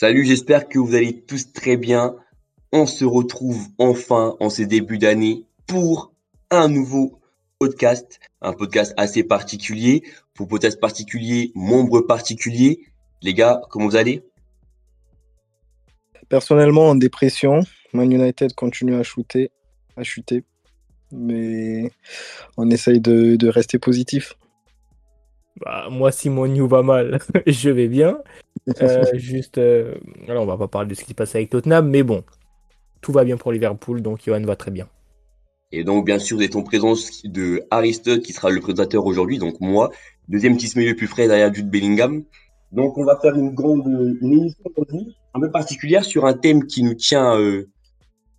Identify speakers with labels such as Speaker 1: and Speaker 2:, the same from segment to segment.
Speaker 1: Salut, j'espère que vous allez tous très bien. On se retrouve enfin en ces débuts d'année pour un nouveau podcast, un podcast assez particulier. Pour podcast particulier, membre particulier. Les gars, comment vous allez?
Speaker 2: Personnellement, en dépression. Man United continue à chuter, à chuter. Mais on essaye de, rester positif.
Speaker 3: Bah, moi, si mon new va mal, je vais bien. Euh, juste, euh, alors on va pas parler de ce qui se passe avec Tottenham, mais bon, tout va bien pour Liverpool, donc Johan va très bien.
Speaker 1: Et donc, bien sûr, des en présence de Aristote, qui sera le présentateur aujourd'hui, donc moi, deuxième petit milieu plus frais derrière Jude Bellingham. Donc, on va faire une grande une émission aujourd'hui, un peu particulière sur un thème qui nous tient, euh,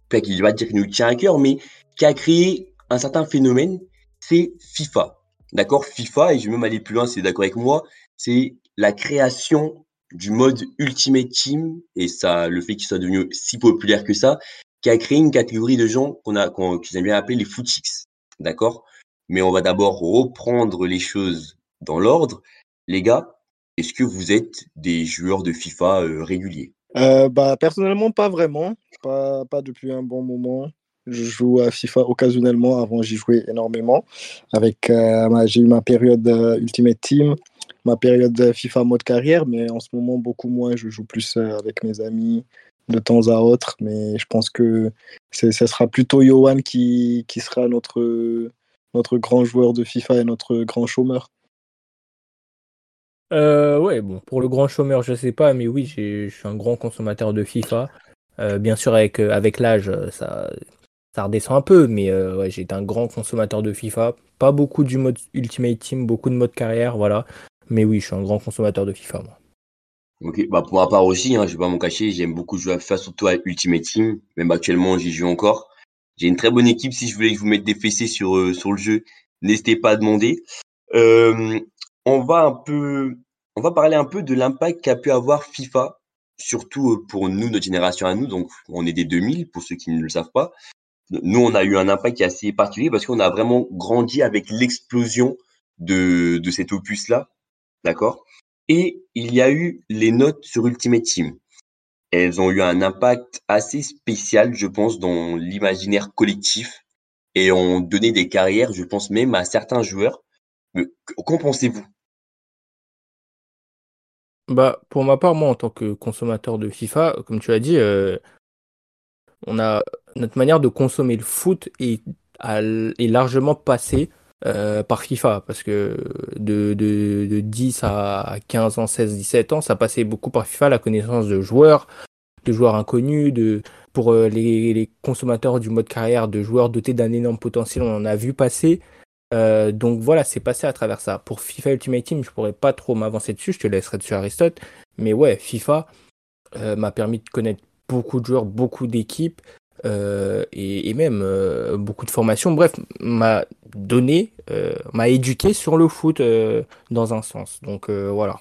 Speaker 1: pas qui va dire qu'il nous tient à cœur, mais qui a créé un certain phénomène, c'est FIFA. D'accord FIFA, et je vais même aller plus loin, c'est d'accord avec moi, c'est la création du mode Ultimate Team et ça, le fait qu'il soit devenu si populaire que ça, qui a créé une catégorie de gens qu'on a, qu'ils aiment bien appeler les footix. D'accord? Mais on va d'abord reprendre les choses dans l'ordre. Les gars, est-ce que vous êtes des joueurs de FIFA euh, réguliers?
Speaker 2: Euh, bah, Personnellement, pas vraiment. Pas, pas depuis un bon moment. Je joue à FIFA occasionnellement. Avant, j'y jouais énormément. Avec, euh, j'ai eu ma période Ultimate Team ma période FIFA mode carrière, mais en ce moment, beaucoup moins. Je joue plus euh, avec mes amis de temps à autre, mais je pense que ce sera plutôt Johan qui, qui sera notre, notre grand joueur de FIFA et notre grand chômeur.
Speaker 3: Euh, ouais, bon, pour le grand chômeur, je sais pas, mais oui, je suis un grand consommateur de FIFA. Euh, bien sûr, avec, euh, avec l'âge, ça, ça redescend un peu, mais ouais, j'ai un grand consommateur de FIFA. Pas beaucoup du mode Ultimate Team, beaucoup de mode carrière, voilà. Mais oui, je suis un grand consommateur de FIFA, moi.
Speaker 1: Ok, bah pour ma part aussi, hein, je vais pas m'en cacher, j'aime beaucoup jouer à FIFA, surtout à Ultimate Team. Même actuellement, j'y joue encore. J'ai une très bonne équipe. Si je voulais que je vous mette des fessées sur, euh, sur le jeu, n'hésitez pas à demander. Euh, on va un peu, on va parler un peu de l'impact qu'a pu avoir FIFA, surtout euh, pour nous, notre génération à nous. Donc, on est des 2000, pour ceux qui ne le savent pas. Nous, on a eu un impact qui est assez particulier parce qu'on a vraiment grandi avec l'explosion de, cet opus-là D'accord? Et il y a eu les notes sur Ultimate Team. Elles ont eu un impact assez spécial, je pense, dans l'imaginaire collectif et ont donné des carrières, je pense même à certains joueurs. Qu'en pensez-vous?
Speaker 3: Bah, pour ma part, moi, en tant que consommateur de FIFA, comme tu as dit, euh, on a notre manière de consommer le foot est, largement passée euh, par FIFA parce que de, de, de, 10 à 15 ans, 16, 17 ans, ça passait beaucoup par FIFA, la connaissance de joueurs, de joueurs inconnus, de, pour euh, les, les, consommateurs du mode carrière, de joueurs dotés d'un énorme potentiel, on en a vu passer. Euh, donc voilà, c'est passé à travers ça. Pour FIFA Ultimate Team, je pourrais pas trop m'avancer dessus, je te laisserai dessus Aristote. Mais ouais, FIFA m'a permis de connaître beaucoup de joueurs, beaucoup d'équipes. Euh, et, même euh, beaucoup de formations. Bref, m'a donné, euh, m'a éduqué sur le foot dans un sens. Donc voilà.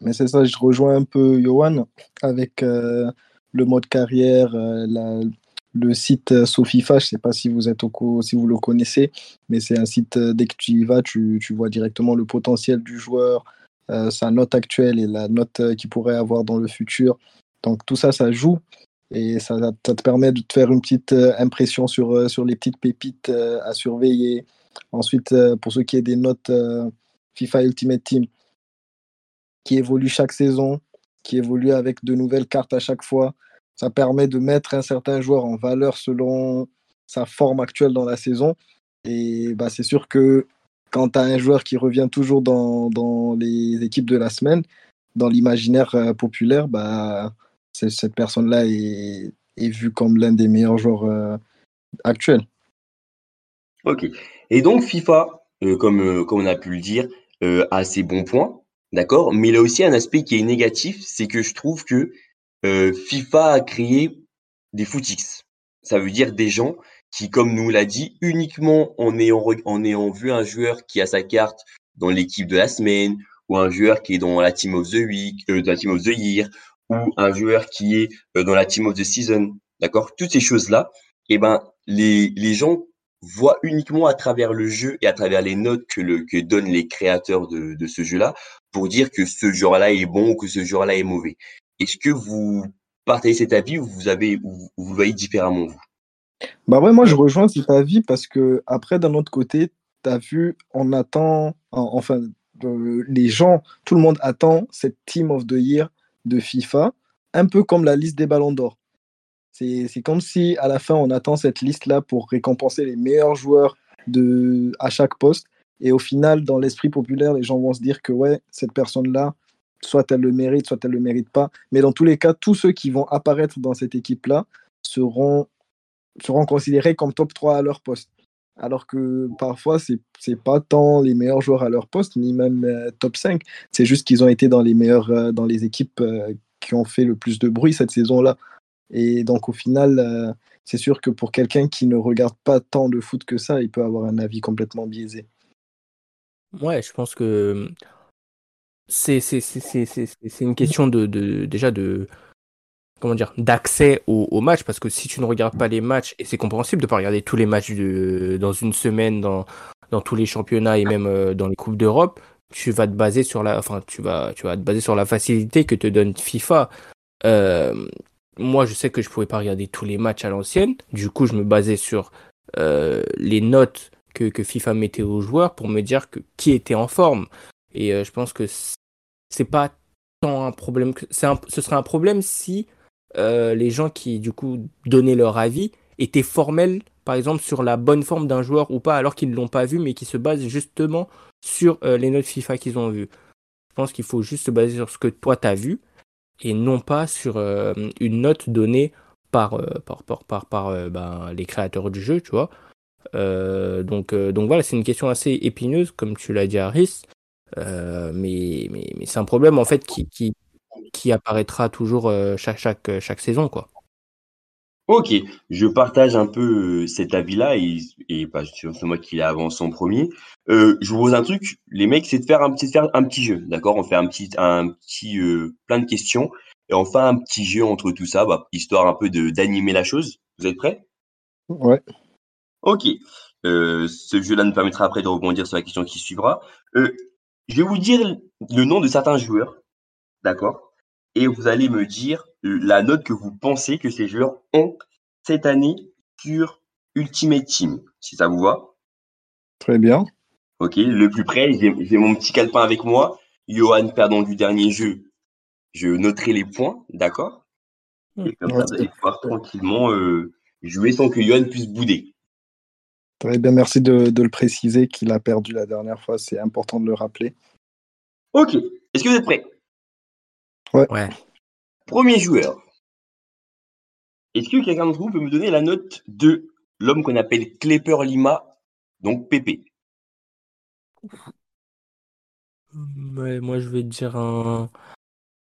Speaker 2: Mais c'est ça, je rejoins un peu Johan avec le mode carrière, le site Sofifa. Je ne sais pas si vous êtes au si vous le connaissez, mais c'est un site dès que tu y vas, tu, tu vois directement le potentiel du joueur, sa note actuelle et la note qu'il pourrait avoir dans le futur. Donc tout ça, ça joue. Et ça, te permet de te faire une petite euh, impression sur, euh, sur les petites pépites euh, à surveiller. Ensuite, pour ceux qui aient des notes FIFA Ultimate Team, qui évoluent chaque saison, qui évoluent avec de nouvelles cartes à chaque fois, ça permet de mettre un certain joueur en valeur selon sa forme actuelle dans la saison. Et bah, c'est sûr que quand tu as un joueur qui revient toujours dans, dans, les équipes de la semaine, dans l'imaginaire populaire, bah, cette personne-là est, vue comme l'un des meilleurs joueurs euh, actuels.
Speaker 1: Ok. Et donc FIFA, euh, comme, euh, comme on a pu le dire, a ses bons points, d'accord Mais il a aussi un aspect qui est négatif, c'est que je trouve que FIFA a créé des footix. Ça veut dire des gens qui, comme nous l'a dit, uniquement en ayant, en ayant vu un joueur qui a sa carte dans l'équipe de la semaine, ou un joueur qui est dans la team of the week, dans la team of the year, ou un joueur qui est euh, dans la team of the season, d'accord? Toutes ces choses-là, eh ben, les, les gens voient uniquement à travers le jeu et à travers les notes que, le, que donnent les créateurs de, de ce jeu-là pour dire que ce joueur-là est bon ou que ce joueur-là est mauvais. Est-ce que vous partagez cet avis ou vous avez ou vous voyez différemment vous?
Speaker 2: Bah ouais, moi je rejoins cet avis parce que après d'un autre côté, tu as vu, on attend, en- enfin euh, les gens, tout le monde attend cette Team of the Year de FIFA, un peu comme la liste des Ballons d'Or. C'est comme si à la fin on attend cette liste-là pour récompenser les meilleurs joueurs de, à chaque poste. Et au final, dans l'esprit populaire, les gens vont se dire que ouais, cette personne-là, soit elle le mérite, soit elle le mérite pas. Mais dans tous les cas, tous ceux qui vont apparaître dans cette équipe-là seront, seront considérés comme top 3 à leur poste. Alors que parfois, c'est c'est pas tant les meilleurs joueurs à leur poste, ni même euh, top 5. C'est juste qu'ils ont été dans les meilleurs, euh, dans les équipes euh, qui ont fait le plus de bruit cette saison-là. Et donc, au final, c'est sûr que pour quelqu'un qui ne regarde pas tant de foot que ça, il peut avoir un avis complètement biaisé.
Speaker 3: Ouais, je pense que c'est une question de, de déjà de comment dire d'accès au, au match parce que si tu ne regardes pas les matchs et c'est compréhensible de pas regarder tous les matchs dans une semaine dans dans tous les championnats et même euh, dans les coupes d'Europe, tu vas te baser sur la enfin tu vas tu vas te baser sur la facilité que te donne FIFA. Euh, moi, je sais que je pouvais pas regarder tous les matchs à l'ancienne. Du coup, je me basais sur euh, les notes que, que FIFA mettait aux joueurs pour me dire que qui était en forme. Et je pense que c'est pas tant un problème que un- ce serait un problème si euh, les gens qui du coup donnaient leur avis étaient formels, par exemple sur la bonne forme d'un joueur ou pas, alors qu'ils ne l'ont pas vu, mais qui se basent justement sur euh, les notes FIFA qu'ils ont vues. Je pense qu'il faut juste se baser sur ce que toi t'as vu et non pas sur euh, une note donnée par par par par, ben, les créateurs du jeu, tu vois. Donc donc voilà, c'est une question assez épineuse, comme tu l'as dit, Harris. Mais mais, mais c'est un problème en fait qui qui qui apparaîtra toujours euh, chaque chaque chaque saison quoi.
Speaker 1: Ok, je partage un peu euh, cet avis-là et, et bah, c'est moi qui l'ai avancé en premier. Euh, je vous pose un truc, les mecs, c'est de faire un petit, faire un petit jeu, d'accord? On fait un petit, un petit, euh, plein de questions et on fait un petit jeu entre tout ça, bah, histoire un peu de d'animer la chose. Vous êtes prêts?
Speaker 2: Ouais.
Speaker 1: Ok. Euh, ce jeu-là nous permettra après de rebondir sur la question qui suivra. Euh, je vais vous dire le nom de certains joueurs, d'accord? Et vous allez me dire la note que vous pensez que ces joueurs ont cette année sur Ultimate Team, si ça vous va?
Speaker 2: Très bien.
Speaker 1: Ok, le plus près, j'ai mon petit calepin avec moi. Johan, perdant du dernier jeu, je noterai les points, d'accord? Et comme
Speaker 2: Ouais,
Speaker 1: ça, vous allez pouvoir tranquillement euh, jouer sans que Johan puisse bouder.
Speaker 2: Très bien, merci de, de le préciser qu'il a perdu la dernière fois, c'est important de le rappeler.
Speaker 1: Ok, est-ce que vous êtes prêts?
Speaker 3: Ouais.
Speaker 1: Premier joueur. Est-ce que quelqu'un d'entre vous peut me donner la note de l'homme qu'on appelle Klepper Lima, donc Pépé?
Speaker 3: Ouais, moi je vais te dire un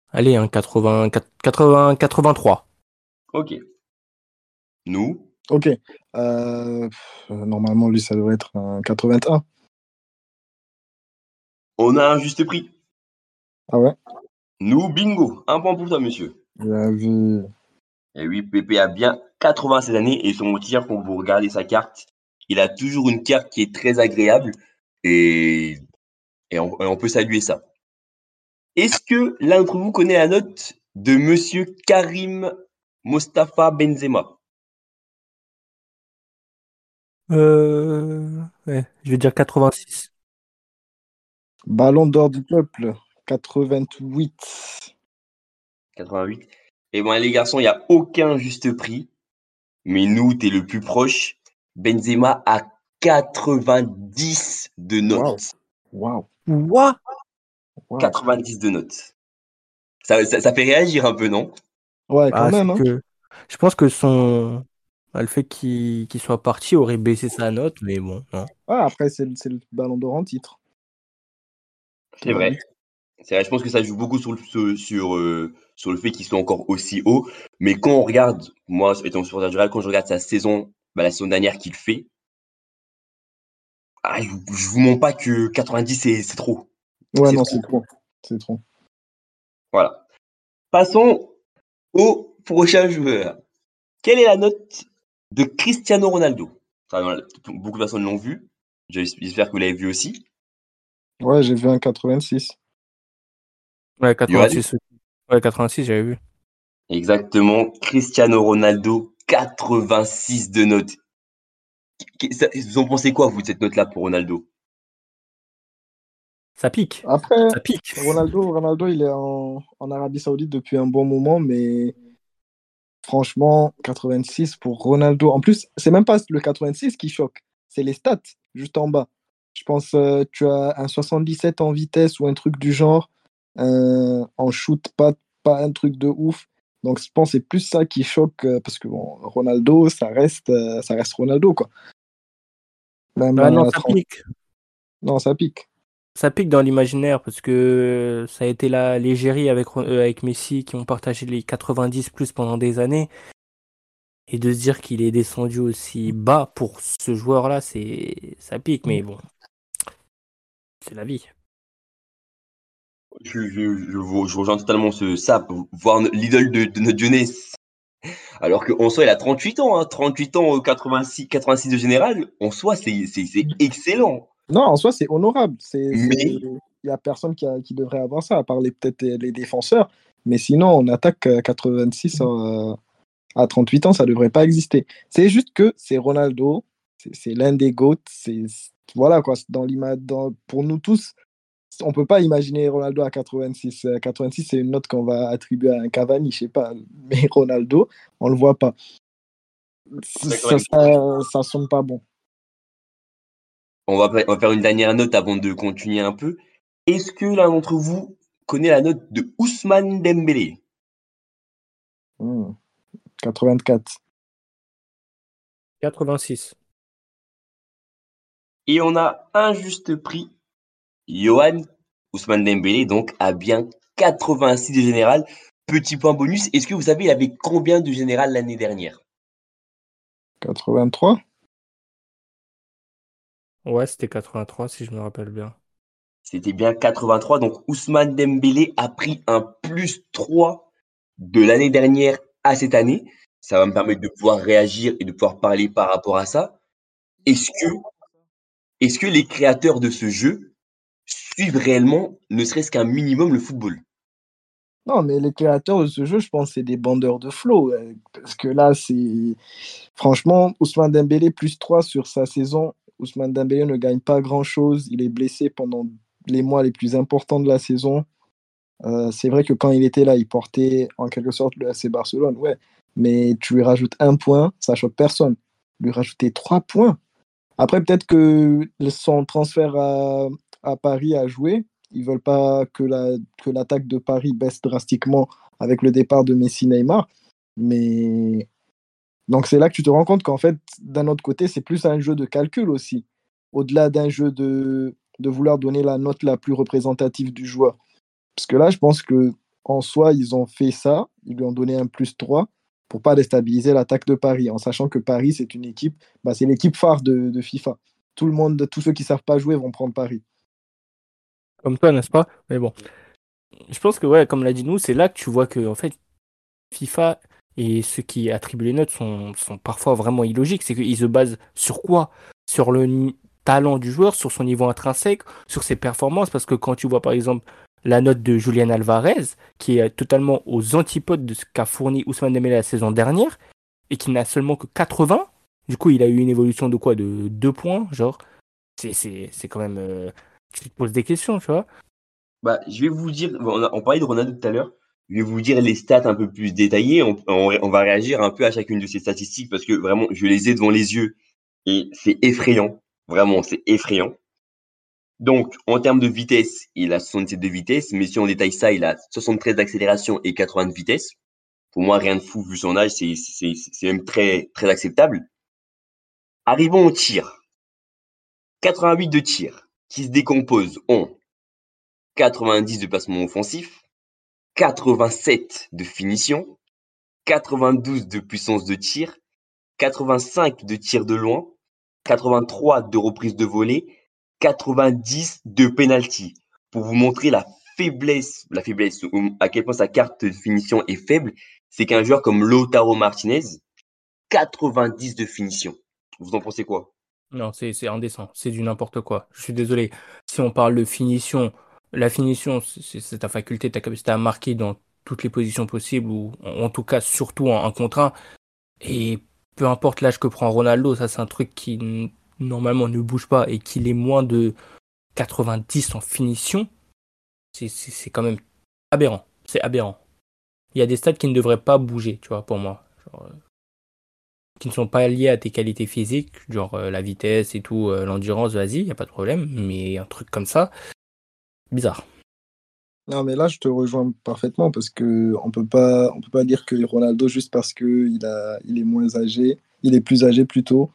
Speaker 3: allez un 80 80 83.
Speaker 1: Ok. Nous,
Speaker 2: Ok. Euh, pff, normalement, lui, ça devrait être un 81.
Speaker 1: on a un juste prix.
Speaker 2: Ah ouais?
Speaker 1: Nous, bingo. Un point pour toi, monsieur.
Speaker 2: Bien vu.
Speaker 1: Et oui, Pépé a bien 80 cette année et son tir, quand vous regardez sa carte, il a toujours une carte qui est très agréable et, et, on, et on peut saluer ça. Est-ce que l'un d'entre vous connaît la note de monsieur Karim Mostafa Benzema?
Speaker 3: Euh ouais, je vais dire 86.
Speaker 2: Ballon d'or du peuple, 88.
Speaker 1: 88. Et bon, les garçons, il n'y a aucun juste prix. Mais nous, t'es le plus proche. Benzema a 90 de notes.
Speaker 2: Waouh.
Speaker 3: What?
Speaker 1: 90 de notes. Ça, ça, ça fait réagir un peu, non?
Speaker 2: Ouais, quand
Speaker 3: Ah,
Speaker 2: même. hein.
Speaker 3: que je pense que son bah, le fait qu'il soit parti aurait baissé sa note, mais bon, non.
Speaker 2: Ouais, après, c'est le- c'est le ballon d'or en titre.
Speaker 1: C'est vrai. Vrai, je pense que ça joue beaucoup sur le, sur, sur, euh, sur le fait qu'il soit encore aussi haut. Mais quand on regarde, moi, étant supporter du Real, quand je regarde sa saison, bah, la saison dernière qu'il fait, ah, je, je vous mens pas que 90, c'est trop.
Speaker 2: Ouais, non, c'est trop. C'est trop.
Speaker 1: Voilà. Passons au prochain joueur. Quelle est la note de Cristiano Ronaldo? Enfin, Beaucoup de personnes l'ont vu. J'espère que vous l'avez vu aussi.
Speaker 2: Ouais, j'ai vu un 86.
Speaker 3: Ouais, 86. Ouais, 86, j'avais vu.
Speaker 1: Exactement. Cristiano Ronaldo, 86 de notes. Vous en pensez quoi, vous, de cette note-là pour Ronaldo?
Speaker 3: Ça pique.
Speaker 2: Après,
Speaker 3: Ça pique.
Speaker 2: Ronaldo, Ronaldo, il est en, en Arabie Saoudite depuis un bon moment, mais franchement, 86 pour Ronaldo. En plus, c'est même pas le 86 qui choque, c'est les stats juste en bas. Je pense euh, tu as un 77 en vitesse ou un truc du genre, euh, en shoot, pas, pas un truc de ouf. Donc je pense que c'est plus ça qui choque euh, parce que bon, Ronaldo, ça reste, euh, ça reste Ronaldo quoi. Même
Speaker 3: Ah non, ça
Speaker 2: 30
Speaker 3: pique.
Speaker 2: non, ça pique.
Speaker 3: Ça pique dans l'imaginaire parce que ça a été la l'égérie avec, euh, avec Messi qui ont partagé les 90 plus pendant des années. Et de se dire qu'il est descendu aussi bas pour ce joueur-là, c'est ça pique, mais bon. C'est la vie.
Speaker 1: Je, je, je, vous- je rejoins totalement ce, pour voir l'idole de, de notre jeunesse. Alors qu'en soi, il a 38 ans, hein, 38 ans, euh, 86, 86 de général. En soi, c'est excellent.
Speaker 2: Non, en soi, c'est honorable. C'est,
Speaker 1: Mais-
Speaker 2: c'est- il y a personne qui, a- qui devrait avoir ça, à part peut-être les défenseurs. Mais sinon, on attaque euh, 86 euh, à 38 ans, ça devrait pas exister. C'est juste que c'est Ronaldo, c'est, l'un des GOAT. C'est, voilà quoi. Dans l'ima- dans, pour nous tous, on peut pas imaginer Ronaldo à 86. Euh, 86, c'est une note qu'on va attribuer à un Cavani, je sais pas. Mais Ronaldo, on le voit pas. Ça,
Speaker 1: D'accord.
Speaker 2: ça, ça sonne pas bon.
Speaker 1: On va, on va faire une dernière note avant de continuer un peu. Est-ce que l'un d'entre vous connaît la note de Ousmane Dembélé?
Speaker 2: Hmm. 84.
Speaker 3: 86.
Speaker 1: Et on a un juste prix. Johan Ousmane Dembélé, donc, a bien 86 de général. Petit point bonus, est-ce que vous savez, il avait combien de général l'année dernière?
Speaker 2: 83
Speaker 3: Ouais, c'était 83 si je me rappelle bien.
Speaker 1: C'était bien 83. Donc, Ousmane Dembélé a pris un plus 3 de l'année dernière à cette année. Ça va me permettre de pouvoir réagir et de pouvoir parler par rapport à ça. Est-ce que, est-ce que les créateurs de ce jeu suivent réellement, ne serait-ce qu'un minimum, le football
Speaker 2: Non, mais les créateurs de ce jeu, je pense, c'est des bandeurs de flow. euh, Parce que là, c'est. Franchement, Ousmane Dembélé, plus 3 sur sa saison. Ousmane Dembélé ne gagne pas grand-chose. Il est blessé pendant les mois les plus importants de la saison. Euh, c'est vrai que quand il était là, il portait en quelque sorte le AC Barcelone, ouais. Mais tu lui rajoutes un point, ça choque personne. Lui rajouter trois points. Après, peut-être que son transfert à, à Paris a joué. Ils veulent pas que la que l'attaque de Paris baisse drastiquement avec le départ de Messi Neymar. Mais donc c'est là que tu te rends compte qu'en fait, d'un autre côté, c'est plus un jeu de calcul aussi. Au-delà d'un jeu de, de vouloir donner la note la plus représentative du joueur. Parce que là, je pense que en soi, ils ont fait ça, ils lui ont donné un plus 3 pour pas déstabiliser l'attaque de Paris, en sachant que Paris, c'est une équipe, bah, c'est l'équipe phare de, de FIFA. Tout le monde, tous ceux qui savent pas jouer vont prendre Paris.
Speaker 3: Comme toi, n'est-ce pas? Mais bon. Je pense que, ouais, comme l'a dit nous, c'est là que tu vois que, en fait, FIFA et ceux qui attribuent les notes sont, sont parfois vraiment illogiques. C'est qu'ils se basent sur quoi? Sur le talent du joueur, sur son niveau intrinsèque, sur ses performances. Parce que quand tu vois, par exemple, la note de Julian Alvarez, qui est totalement aux antipodes de ce qu'a fourni Ousmane Dembélé la saison dernière, et qui n'a seulement que 80, du coup, il a eu une évolution de quoi? De 2 points, genre? C'est quand même. euh, tu te poses des questions, tu vois.
Speaker 1: Bah, je vais vous dire, on, parlait de Ronaldo tout à l'heure. Je vais vous dire les stats un peu plus détaillées. On, va réagir un peu à chacune de ces statistiques parce que vraiment, je les ai devant les yeux et c'est effrayant. Vraiment, c'est effrayant. Donc, en termes de vitesse, il a 67 de vitesse, mais si on détaille ça, il a 73 d'accélération et 80 de vitesse. Pour moi, rien de fou vu son âge, c'est même très, très acceptable. Arrivons au tir. 88 de tir qui se décompose en 90 de placement offensif, 87 de finition, 92 de puissance de tir, 85 de tir de loin, 83 de reprise de volée, 90 de penalty. Pour vous montrer la faiblesse, la faiblesse, à quel point sa carte de finition est faible, c'est qu'un joueur comme Lautaro Martinez, 90 de finition. Vous en pensez quoi?
Speaker 3: Non, c'est c'est indécent, c'est du n'importe quoi. Je suis désolé. Si on parle de finition, la finition, c'est c'est ta faculté, ta capacité à marquer dans toutes les positions possibles, ou en tout cas surtout en, un contre un. Et peu importe l'âge que prend Ronaldo, ça c'est un truc qui normalement ne bouge pas et qu'il est moins de 90 en finition, c'est quand même aberrant. C'est aberrant. Il y a des stats qui ne devraient pas bouger, tu vois, pour moi. Euh, qui ne sont pas liés à tes qualités physiques, genre euh, la vitesse et tout, euh, l'endurance, vas-y, n'y a pas de problème. Mais un truc comme ça, bizarre.
Speaker 2: Non, mais là, je te rejoins parfaitement parce que on peut pas, dire que Ronaldo juste parce que il est moins âgé, il est plus âgé plutôt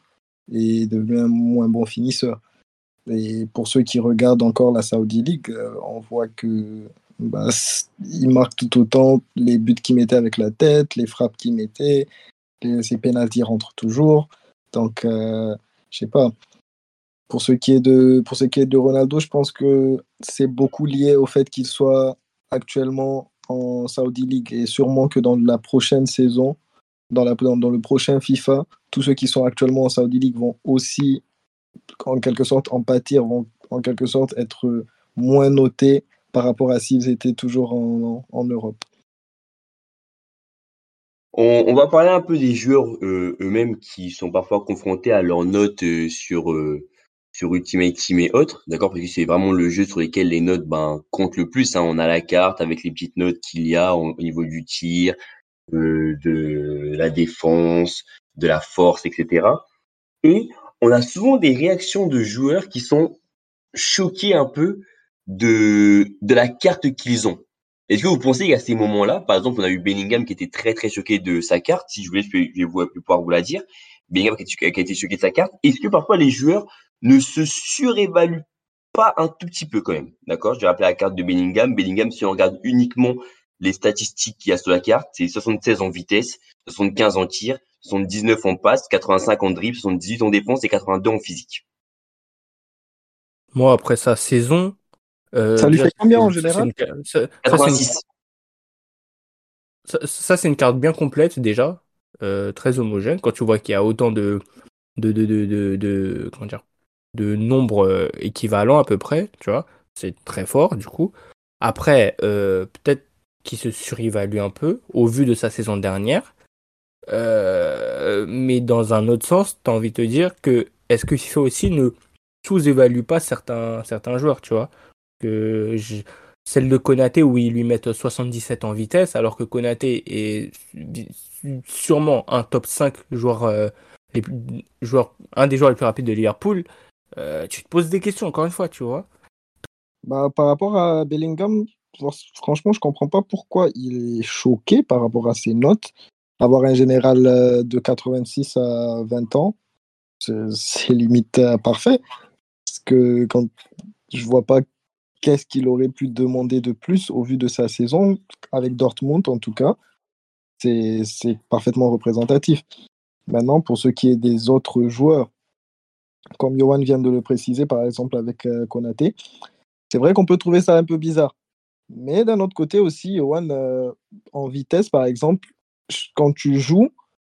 Speaker 2: et devient un moins bon finisseur. Et pour ceux qui regardent encore la Saudi League, euh, on voit que bah, il marque tout autant les buts qu'il mettait avec la tête, les frappes qu'il mettait, ses pénalties rentrent toujours. Donc, euh, je sais pas. Pour ce, qui est de, pour ce qui est de Ronaldo, je pense que c'est beaucoup lié au fait qu'il soit actuellement en Saudi League et sûrement que dans la prochaine saison, dans, la, dans, le prochain FIFA, tous ceux qui sont actuellement en Saudi League vont aussi, en quelque sorte, en pâtir, vont en quelque sorte être moins notés par rapport à s'ils étaient toujours en, en Europe.
Speaker 1: On, va parler un peu des joueurs euh, eux-mêmes qui sont parfois confrontés à leurs notes euh, sur, euh, sur Ultimate Team et autres, d'accord? Parce que c'est vraiment le jeu sur lequel les notes ben, comptent le plus. Hein. On a la carte avec les petites notes qu'il y a au, niveau du tir, de la défense, de la force, etc. Et on a souvent des réactions de joueurs qui sont choqués un peu de, de la carte qu'ils ont. Est-ce que vous pensez qu'à ces moments-là, par exemple, on a eu Bellingham qui était très très choqué de sa carte, si je voulais, je vais pouvoir vous la dire, Bellingham qui a été choqué de sa carte, est-ce que parfois les joueurs ne se surévaluent pas un tout petit peu quand même? D'accord? Je vais rappeler la carte de Bellingham. Bellingham, si on regarde uniquement les statistiques qu'il y a sur la carte, c'est 76 en vitesse, 75 en tir, 79 en passe, 85 en dribble, 78 en défense et 82 en physique.
Speaker 3: Moi, après sa saison,
Speaker 2: euh, ça lui fait combien en général
Speaker 3: Ça, ça c'est une carte bien complète déjà, euh, très homogène. Quand tu vois qu'il y a autant de, de, de, de, de, comment dire, de nombres euh, équivalents à peu près, tu vois, c'est très fort du coup. Après, peut-être qu'il se surévalue un peu au vu de sa saison dernière. mais dans un autre sens, tu as envie de te dire que est-ce que FIFA aussi ne sous-évalue pas certains, certains joueurs, tu vois? Que celle de Konaté où ils lui mettent 77 en vitesse, alors que Konaté est sûrement un top 5 joueur, euh, les joueurs, un des joueurs les plus rapides de Liverpool, euh, tu te poses des questions encore une fois, tu vois.
Speaker 2: Bah, par rapport à Bellingham, franchement, je comprends pas pourquoi il est choqué par rapport à ses notes. Avoir un général euh, de 86 à 20 ans, c'est limite parfait. Parce que quand je vois pas qu'est-ce qu'il aurait pu demander de plus au vu de sa saison, avec Dortmund en tout cas. C'est parfaitement représentatif. Maintenant, pour ce qui est des autres joueurs, comme Johan vient de le préciser, par exemple avec euh, Konaté, c'est vrai qu'on peut trouver ça un peu bizarre. Mais d'un autre côté aussi, Johan, euh, en vitesse, par exemple, quand tu joues,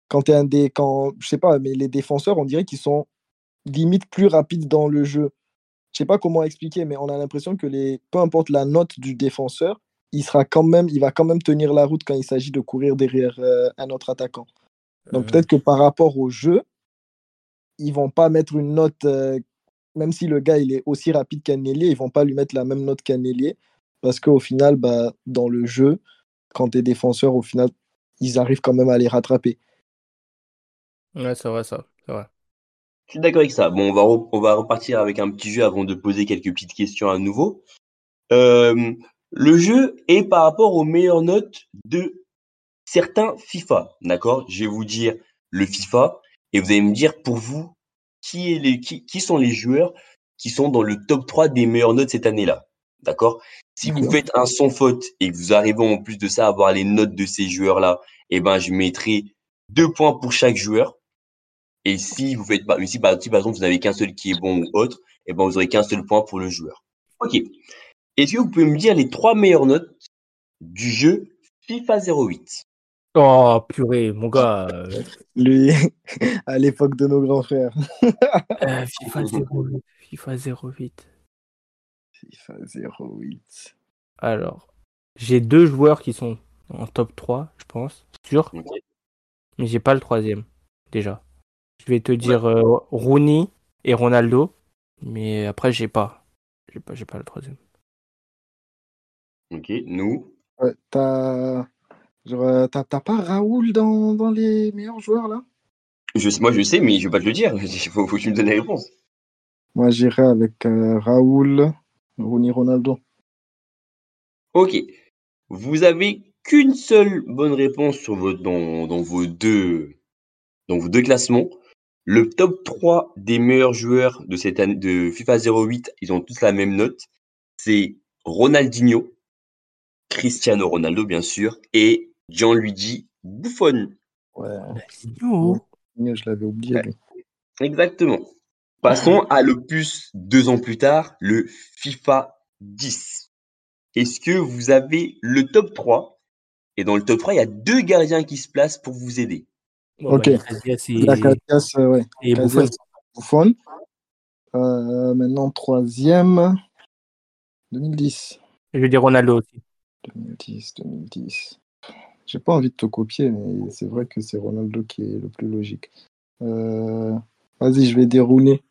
Speaker 2: quand tu es un des. Quand, je sais pas, mais les défenseurs, on dirait qu'ils sont limite plus rapides dans le jeu je sais pas comment expliquer, mais on a l'impression que les, peu importe la note du défenseur, il sera quand même, il va quand même tenir la route quand il s'agit de courir derrière euh, un autre attaquant. Donc euh. peut-être que par rapport au jeu, ils vont pas mettre une note, euh, même si le gars il est aussi rapide qu'un ailier, ils vont pas lui mettre la même note qu'un ailier, parce qu'au final, bah, dans le jeu, quand tu es défenseur, au final, ils arrivent quand même à les rattraper.
Speaker 3: Ouais, c'est vrai ça, c'est vrai.
Speaker 1: Je suis d'accord avec ça. Bon, on va, on va repartir avec un petit jeu avant de poser quelques petites questions à nouveau. Euh, le jeu est par rapport aux meilleures notes de certains FIFA. D'accord? Je vais vous dire le FIFA et vous allez me dire pour vous qui, est les, qui, qui sont les joueurs qui sont dans le top 3 des meilleures notes cette année-là. D'accord? Si vous faites un sans faute et que vous arrivez en plus de ça à avoir les notes de ces joueurs-là, eh ben, je mettrai deux points pour chaque joueur. Et si vous faites pas, si par, exemple vous n'avez qu'un seul qui est bon ou autre, et eh ben vous aurez qu'un seul point pour le joueur. Ok. Est-ce que vous pouvez me dire les trois meilleures notes du jeu FIFA 08
Speaker 3: Oh purée, mon gars. Euh.
Speaker 2: Lui, à l'époque de nos grands frères.
Speaker 3: Euh, FIFA 08. FIFA 08.
Speaker 2: FIFA 08.
Speaker 3: Alors, j'ai deux joueurs qui sont en top 3, je pense, sûr. Mais j'ai pas le troisième, déjà. Je vais te dire euh, Rooney et Ronaldo, mais après, j'ai pas. J'ai pas, j'ai pas le troisième.
Speaker 1: Ok, nous.
Speaker 2: Ouais, t'as genre, euh, t'as- t'as pas Raoul dans, dans les meilleurs joueurs là?
Speaker 1: Je, moi, je sais, mais je vais pas te le dire. Il faut, faut que tu me donnes la réponse.
Speaker 2: Moi, j'irai avec euh, Raoul, Rooney, Ronaldo.
Speaker 1: Ok. Vous avez qu'une seule bonne réponse sur votre, dans, dans, vos deux, dans vos deux classements. Le top 3 des meilleurs joueurs de cette année de FIFA 08, ils ont tous la même note. C'est Ronaldinho, Cristiano Ronaldo, bien sûr, et Gianluigi Buffon.
Speaker 2: Ouais,
Speaker 3: Oh.
Speaker 2: je l'avais oublié.
Speaker 1: Ouais. Exactement. Passons à le plus deux ans plus tard, le FIFA 10. Est-ce que vous avez le top 3 Et dans le top 3, il y a deux gardiens qui se placent pour vous aider.
Speaker 3: Bon,
Speaker 2: Ok.
Speaker 3: bah, et,
Speaker 2: La Casillas, euh, ouais.
Speaker 3: et Buffon.
Speaker 2: Euh, maintenant, troisième. 2010.
Speaker 3: Je vais dire Ronaldo aussi.
Speaker 2: 2010, 2010. J'ai pas envie de te copier, mais c'est vrai que c'est Ronaldo qui est le plus logique. Euh, Vas-y, je vais dérouler.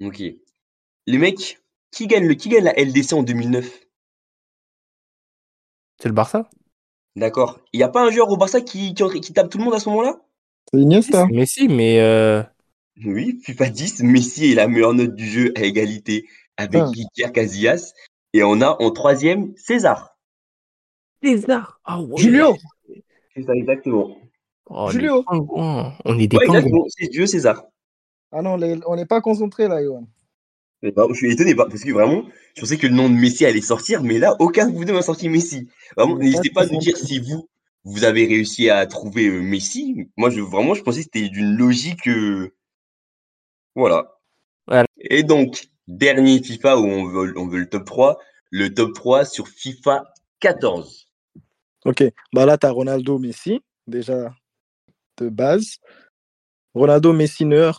Speaker 1: Ok. Les mecs, qui gagne, le, qui gagne la LDC en 2009
Speaker 3: C'est le Barça?
Speaker 1: D'accord. Il n'y a pas un joueur au Barça qui, qui, qui tape tout le monde à ce moment-là?
Speaker 2: C'est Iniesta.
Speaker 3: Messi, mais euh,
Speaker 1: Oui, FIFA 10, Messi est la meilleure note du jeu à égalité avec
Speaker 2: Ah.
Speaker 1: Iker Casillas. Et on a en troisième César.
Speaker 3: César. Ah ouais.
Speaker 2: Julio
Speaker 1: C'est ça, exactement.
Speaker 3: Oh, les
Speaker 2: Julio.
Speaker 3: On est des
Speaker 1: Ouais, exactement. C'est Dieu César.
Speaker 2: Ah non, les- on n'est pas concentré là, Johan.
Speaker 1: Je suis étonné par- parce que vraiment, je pensais que le nom de Messi allait sortir, mais là, aucun de vous deux m'a sorti Messi. Vraiment, n'hésitez
Speaker 2: pas
Speaker 1: pas à nous dire si vous, vous avez réussi à trouver euh, Messi. Moi, je, vraiment, je pensais que c'était d'une logique. euh, Voilà.
Speaker 3: Voilà.
Speaker 1: Et donc, dernier FIFA où on veut, on veut le top 3, le top 3 sur FIFA 14.
Speaker 2: Ok, bah là, tu as Ronaldo, Messi, déjà de base. Ronaldo, Messi, Neuer.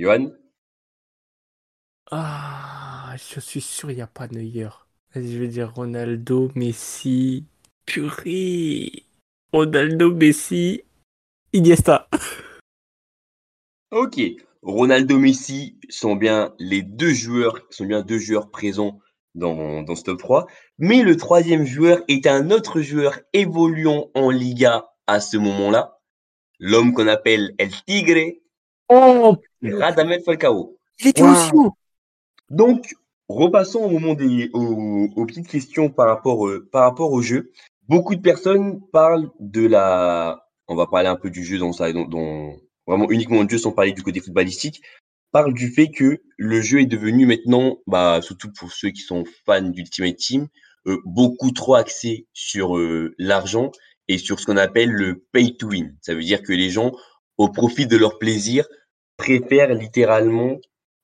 Speaker 1: Johan?
Speaker 3: Ah, je suis sûr, il n'y a pas Neuer. Vas-y, je vais dire Ronaldo, Messi. Purée. Ronaldo, Messi, Iniesta.
Speaker 1: Ok. Ronaldo Messi sont bien les deux joueurs, sont bien deux joueurs présents dans, dans ce top 3. Mais le troisième joueur est un autre joueur évoluant en Liga à ce moment-là. L'homme qu'on appelle El Tigre,
Speaker 3: Oh,
Speaker 1: Radamel Falcao.
Speaker 3: il était
Speaker 2: Wow.
Speaker 3: aussi haut.
Speaker 1: Donc, repassons au moment des, aux, aux petites questions par rapport, euh, par rapport au jeu. Beaucoup de personnes parlent de la, on va parler un peu du jeu dans ça, dans, dans- vraiment uniquement du jeu sans parler du côté footballistique, parlent du fait que le jeu est devenu maintenant, bah, surtout pour ceux qui sont fans d'Ultimate Team, euh, beaucoup trop axé sur euh, l'argent et sur ce qu'on appelle le pay to win. Ça veut dire que les gens, au profit de leur plaisir, préfèrent littéralement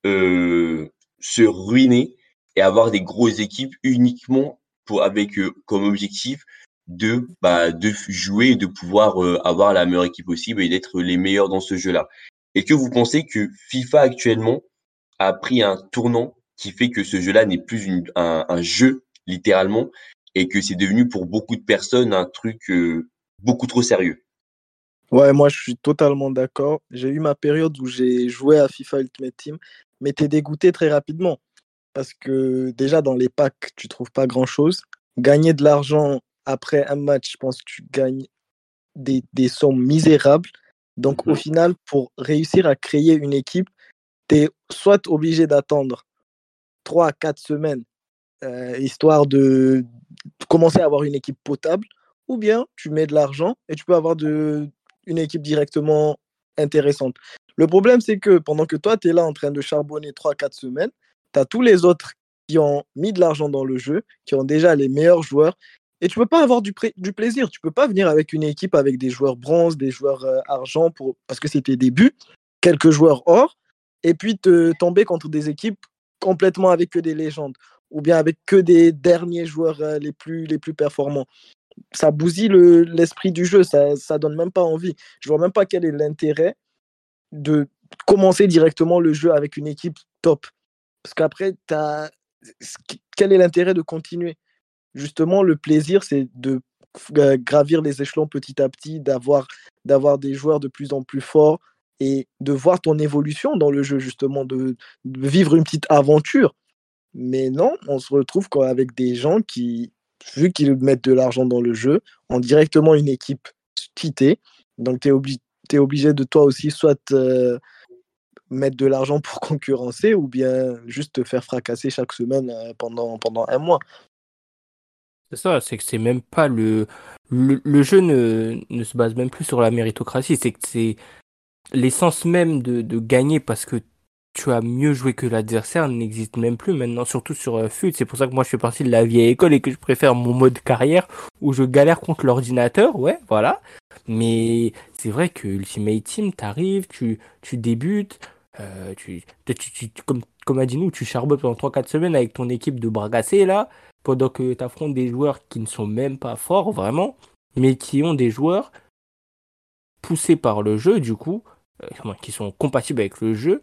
Speaker 1: euh, se ruiner et avoir des grosses équipes uniquement pour avec euh, comme objectif de bah, de jouer et de pouvoir euh, avoir la meilleure équipe possible et d'être les meilleurs dans ce jeu-là. Est-ce que vous pensez que FIFA actuellement a pris un tournant qui fait que ce jeu-là n'est plus une- un, un jeu littéralement et que c'est devenu pour beaucoup de personnes un truc euh, beaucoup trop sérieux?
Speaker 2: Ouais, moi, je suis totalement d'accord. J'ai eu ma période où j'ai joué à FIFA Ultimate Team, mais t'es dégoûté très rapidement. Parce que déjà, dans les packs, tu trouves pas grand-chose. Gagner de l'argent après un match, je pense que tu gagnes des, des sommes misérables. Donc, au
Speaker 1: Mhm.
Speaker 2: final, pour réussir à créer une équipe, tu es soit obligé d'attendre 3 à 4 semaines, euh, histoire de commencer à avoir une équipe potable, ou bien tu mets de l'argent et tu peux avoir de, une équipe directement intéressante. Le problème, c'est que pendant que toi, tu es là en train de charbonner 3-4 semaines, tu as tous les autres qui ont mis de l'argent dans le jeu, qui ont déjà les meilleurs joueurs, et tu peux pas avoir du, plaisir. Tu peux pas venir avec une équipe avec des joueurs bronze, des joueurs euh, argent, pour, parce que c'est tes débuts, quelques joueurs or, et puis te tomber contre des équipes complètement avec que des légendes, ou bien avec que des derniers joueurs euh, les, plus, les plus performants ça bousille le- l'esprit du jeu, ça, ça donne même pas envie. Je vois même pas quel est l'intérêt de commencer directement le jeu avec une équipe top. Parce qu'après, quel est l'intérêt de continuer? Justement, le plaisir, c'est de gravir les échelons petit à petit, d'avoir d'avoir des joueurs de plus en plus forts et de voir ton évolution dans le jeu, justement, de, de vivre une petite aventure. Mais non, on se retrouve avec des gens qui, vu qu'ils mettent de l'argent dans le jeu, ont directement une équipe quittée. Donc, tu es, es, obligé de toi aussi soit euh, mettre de l'argent pour concurrencer ou bien juste te faire fracasser chaque semaine euh, pendant, pendant un mois.
Speaker 3: C'est ça, c'est que c'est même pas le. Le, le jeu ne, ne, se base même plus sur la méritocratie, c'est que c'est l'essence même de, de, gagner parce que tu as mieux joué que l'adversaire n'existe même plus maintenant, surtout sur euh, FUT. C'est pour ça que moi je fais partie de la vieille école et que je préfère mon mode carrière où je galère contre l'ordinateur, ouais, voilà. Mais c'est vrai que Ultimate Team, t'arrives, tu, tu débutes, euh, tu, tu, comme, comme a dit nous, tu charbonnes pendant 3-4 semaines avec ton équipe de bragassés là, pendant que tu affrontes des joueurs qui ne sont même pas forts vraiment, mais qui ont des joueurs poussés par le jeu du coup, euh, qui sont compatibles avec le jeu,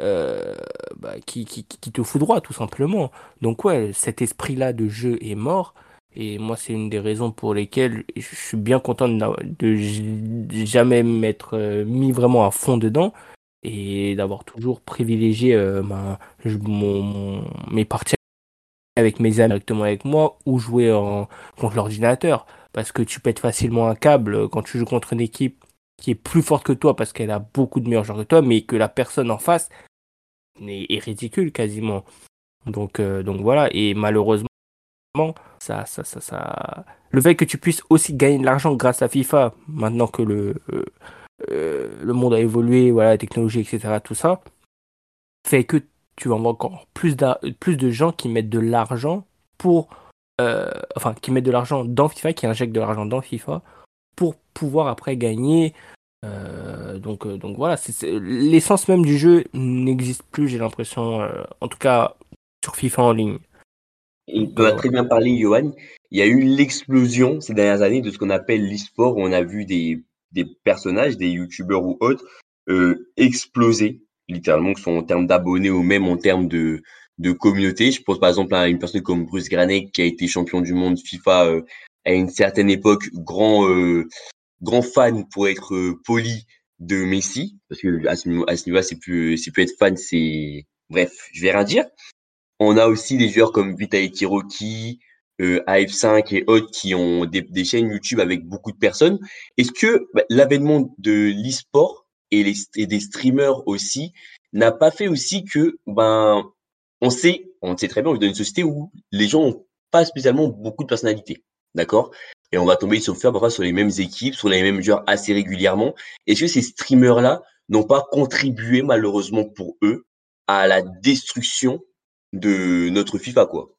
Speaker 3: euh, bah, qui, qui, qui, te foudroie tout simplement. Donc ouais, cet esprit-là de jeu est mort. Et moi, c'est une des raisons pour lesquelles je suis bien content de, de jamais m'être mis vraiment à fond dedans et d'avoir toujours privilégié euh, ma, mon, mes parties avec mes amis directement avec moi ou jouer en, contre l'ordinateur parce que tu pètes facilement un câble quand tu joues contre une équipe qui est plus forte que toi parce qu'elle a beaucoup de meilleurs joueurs que toi mais que la personne en face est, ridicule quasiment donc euh, donc voilà et malheureusement ça, ça ça ça le fait que tu puisses aussi gagner de l'argent grâce à FIFA maintenant que le euh, euh, monde a évolué, voilà, la technologie, etc., tout ça, fait que tu vas avoir encore plus, plus de gens qui mettent de l'argent pour. Enfin, qui mettent de l'argent dans FIFA, qui injectent de l'argent dans FIFA pour pouvoir après gagner. Euh, donc, donc voilà, l'essence même du jeu n'existe plus, j'ai l'impression, en tout cas sur FIFA en ligne.
Speaker 1: On peut très bien parler, Johan. Il y a eu l'explosion ces dernières années de ce qu'on appelle l'e-sport, où on a vu des des personnages, des youtubeurs ou autres, euh, exploser, littéralement, que ce soit en termes d'abonnés ou même en termes de, de communauté. Je pense par exemple à une personne comme Bruce Granek qui a été champion du monde FIFA euh, à une certaine époque, grand, euh, grand fan pour être euh, poli de Messi, parce que à ce, niveau-là, c'est plus, c'est plus être fan, c'est, bref, je vais rien dire. On a aussi des joueurs comme Vitality Rocky, euh, AF5 et autres qui ont des, chaînes YouTube avec beaucoup de personnes. Est-ce que bah, l'avènement de l'e-sport et, des streamers aussi n'a pas fait aussi que ben on sait, on sait très bien, on est dans une société où les gens n'ont pas spécialement beaucoup de personnalité, d'accord? Et on va tomber sur faire parfois sur les mêmes équipes, sur les mêmes joueurs assez régulièrement. Est-ce que ces streamers-là n'ont pas contribué malheureusement pour eux à la destruction de notre FIFA, quoi?